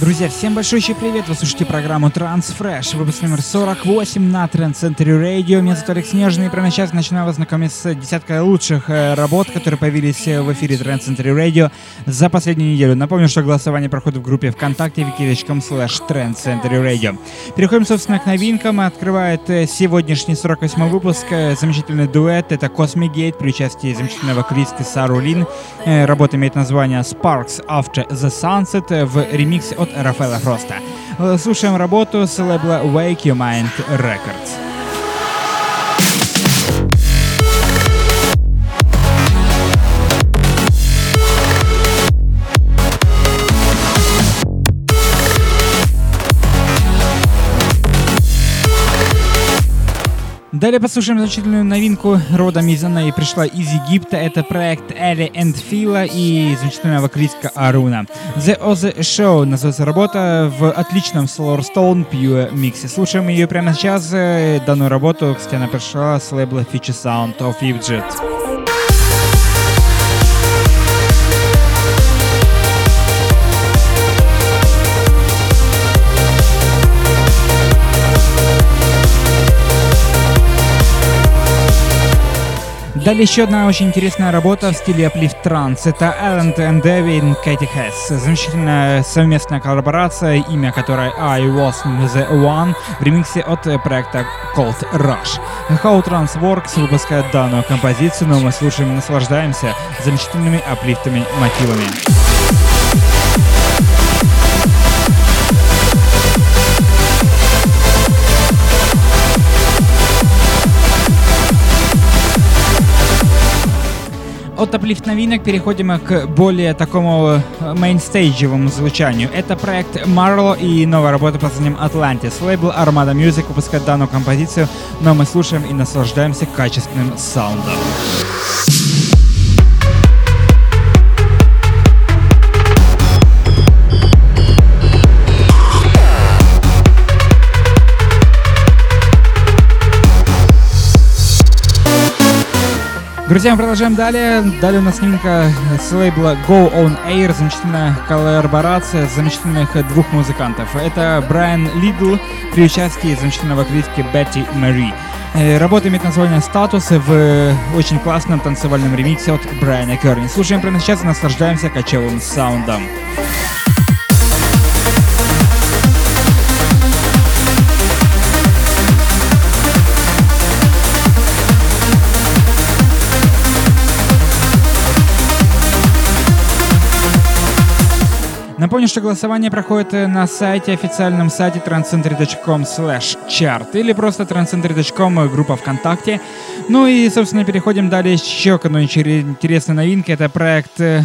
Друзья, всем большой привет! Вы слушаете программу Transfresh, выпуск номер 48 на Trend Center Radio. Меня зовут Олег Снежный, и прямо сейчас начинаю вас знакомить с десяткой лучших э, работ, которые появились э, в эфире Trend Center Radio за последнюю неделю. Напомню, что голосование проходит в группе ВКонтакте wiki.com slash Trend Center Radio. Переходим, собственно, к новинкам. Открывает э, сегодняшний 48 выпуск замечательный дуэт. Это Cosmic Gate при участии замечательного Кристи Сарулин. Работа имеет название Sparks After the Sunset в ремиксе от Рафаэла Фроста. Слушаем работу с лейбла Wake Your Mind Records. Далее послушаем значительную новинку родом из она и пришла из Египта. Это проект Элли энд Фила и замечательная вокалистка Аруна. The Oz Show называется работа в отличном Solar Stone Pure миксе. Слушаем ее прямо сейчас. Данную работу, кстати, она пришла с лейбла Future Sound of Egypt. Далее еще одна очень интересная работа в стиле Uplift Trance. Это Alan and Devin Katie Hess. Замечательная совместная коллаборация, имя которой I Was The One в ремиксе от проекта Cold Rush. How Trance Works выпускает данную композицию, но мы слушаем и наслаждаемся замечательными аплифтами мотивами. От аплифт новинок переходим к более такому э, мейнстейджевому звучанию. Это проект Marlo и новая работа под названием Atlantis. Лейбл Armada Music выпускает данную композицию, но мы слушаем и наслаждаемся качественным саундом. Друзья, мы продолжаем далее. Далее у нас снимка с лейбла Go On Air, замечательная коллаборация замечательных двух музыкантов. Это Брайан Лидл при участии замечательного вокалистки Бетти Мэри. Э, работа имеет название «Статус» в очень классном танцевальном ремиксе от Брайана Керни. Слушаем прямо сейчас и наслаждаемся кочевым саундом. Напомню, что голосование проходит э, на сайте, официальном сайте transcentry.com slash chart или просто transcentry.com, э, группа ВКонтакте. Ну и, собственно, переходим далее еще к одной интересной новинке. Это проект э,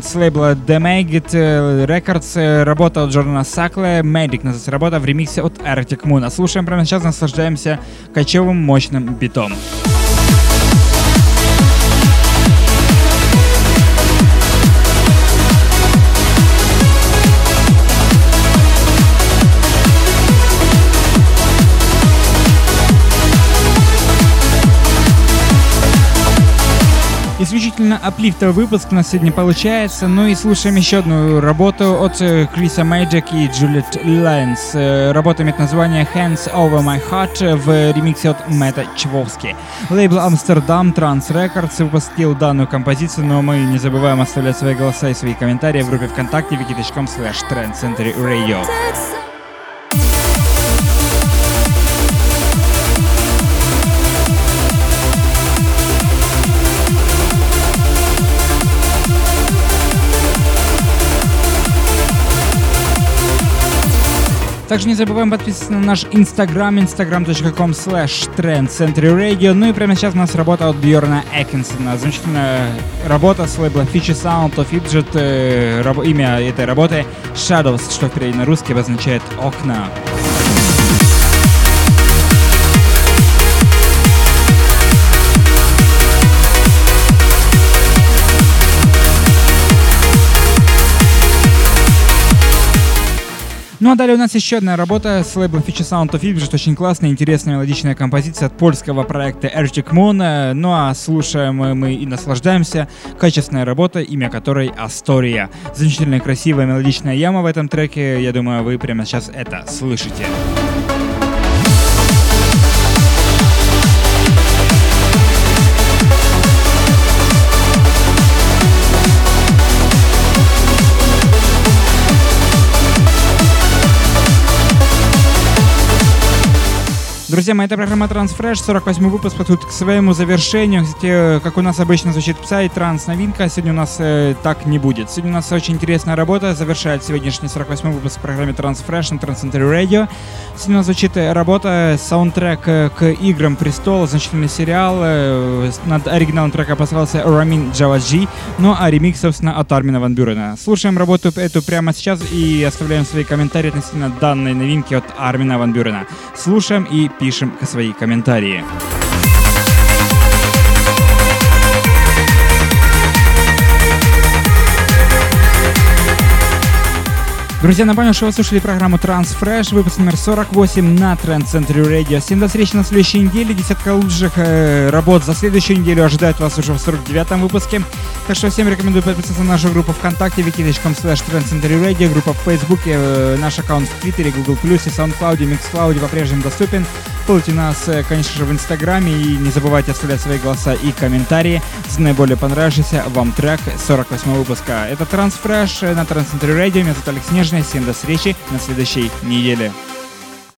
с лейбла The Maggot Records, работа от Джордана Сакла, Magic называется работа в ремиксе от Arctic Moon. Слушаем прямо сейчас, наслаждаемся кочевым мощным битом. Исключительно аплифтовый выпуск у нас сегодня получается. Ну и слушаем еще одну работу от э, Криса Мэйджек и Джулиет Лэнс. Э, работа имеет название Hands Over My Heart в ремиксе от Мэтта Чвовски. Лейбл Амстердам Trans Records выпустил данную композицию, но мы не забываем оставлять свои голоса и свои комментарии в группе ВКонтакте wiki.com slash Radio. Также не забываем подписываться на наш инстаграм, instagram.com slash trendcenturyradio. Ну и прямо сейчас у нас работа от Бьорна Экинсона. Замечательная работа с лейбла Feature Sound of Fidget. Э, имя этой работы Shadows, что в переводе на русский обозначает «окна». Ну а далее у нас еще одна работа с лейблом Feature Sound of Egypt, очень классная, интересная мелодичная композиция от польского проекта Arctic Moon. Ну а слушаем мы и наслаждаемся. Качественная работа, имя которой Астория. Замечательная, красивая, мелодичная яма в этом треке. Я думаю, вы прямо сейчас это слышите. Друзья мои, это программа Transfresh, 48 выпуск подходит к своему завершению. Кстати, как у нас обычно звучит Psy, транс новинка, сегодня у нас э, так не будет. Сегодня у нас очень интересная работа, завершает сегодняшний 48 выпуск в программе Transfresh на Transcenter Radio. Сегодня у нас звучит э, работа, саундтрек э, к играм Престола, значительный сериал. Э, над оригиналом трека постарался Рамин Джаваджи, ну а ремикс, собственно, от Армина Ван Бюрена. Слушаем работу эту прямо сейчас и оставляем свои комментарии относительно данной новинки от Армина Ван Бюрена. Слушаем и пишем свои комментарии. Друзья, напомню, что вы слушали программу Transfresh, выпуск номер 48 на Trend Center Radio. Всем до встречи на следующей неделе. Десятка лучших э, работ за следующую неделю ожидает вас уже в 49-м выпуске. Так что всем рекомендую подписаться на нашу группу ВКонтакте, wiki.com slash Radio, группа в Фейсбуке, э, наш аккаунт в Твиттере, Google+, и SoundCloud, MixCloud по-прежнему доступен. Фолловите нас, э, конечно же, в Инстаграме и не забывайте оставлять свои голоса и комментарии за наиболее понравившийся вам трек 48 выпуска. Это Transfresh на Trans Radio. Меня зовут Алекс Всем до встречи на следующей неделе.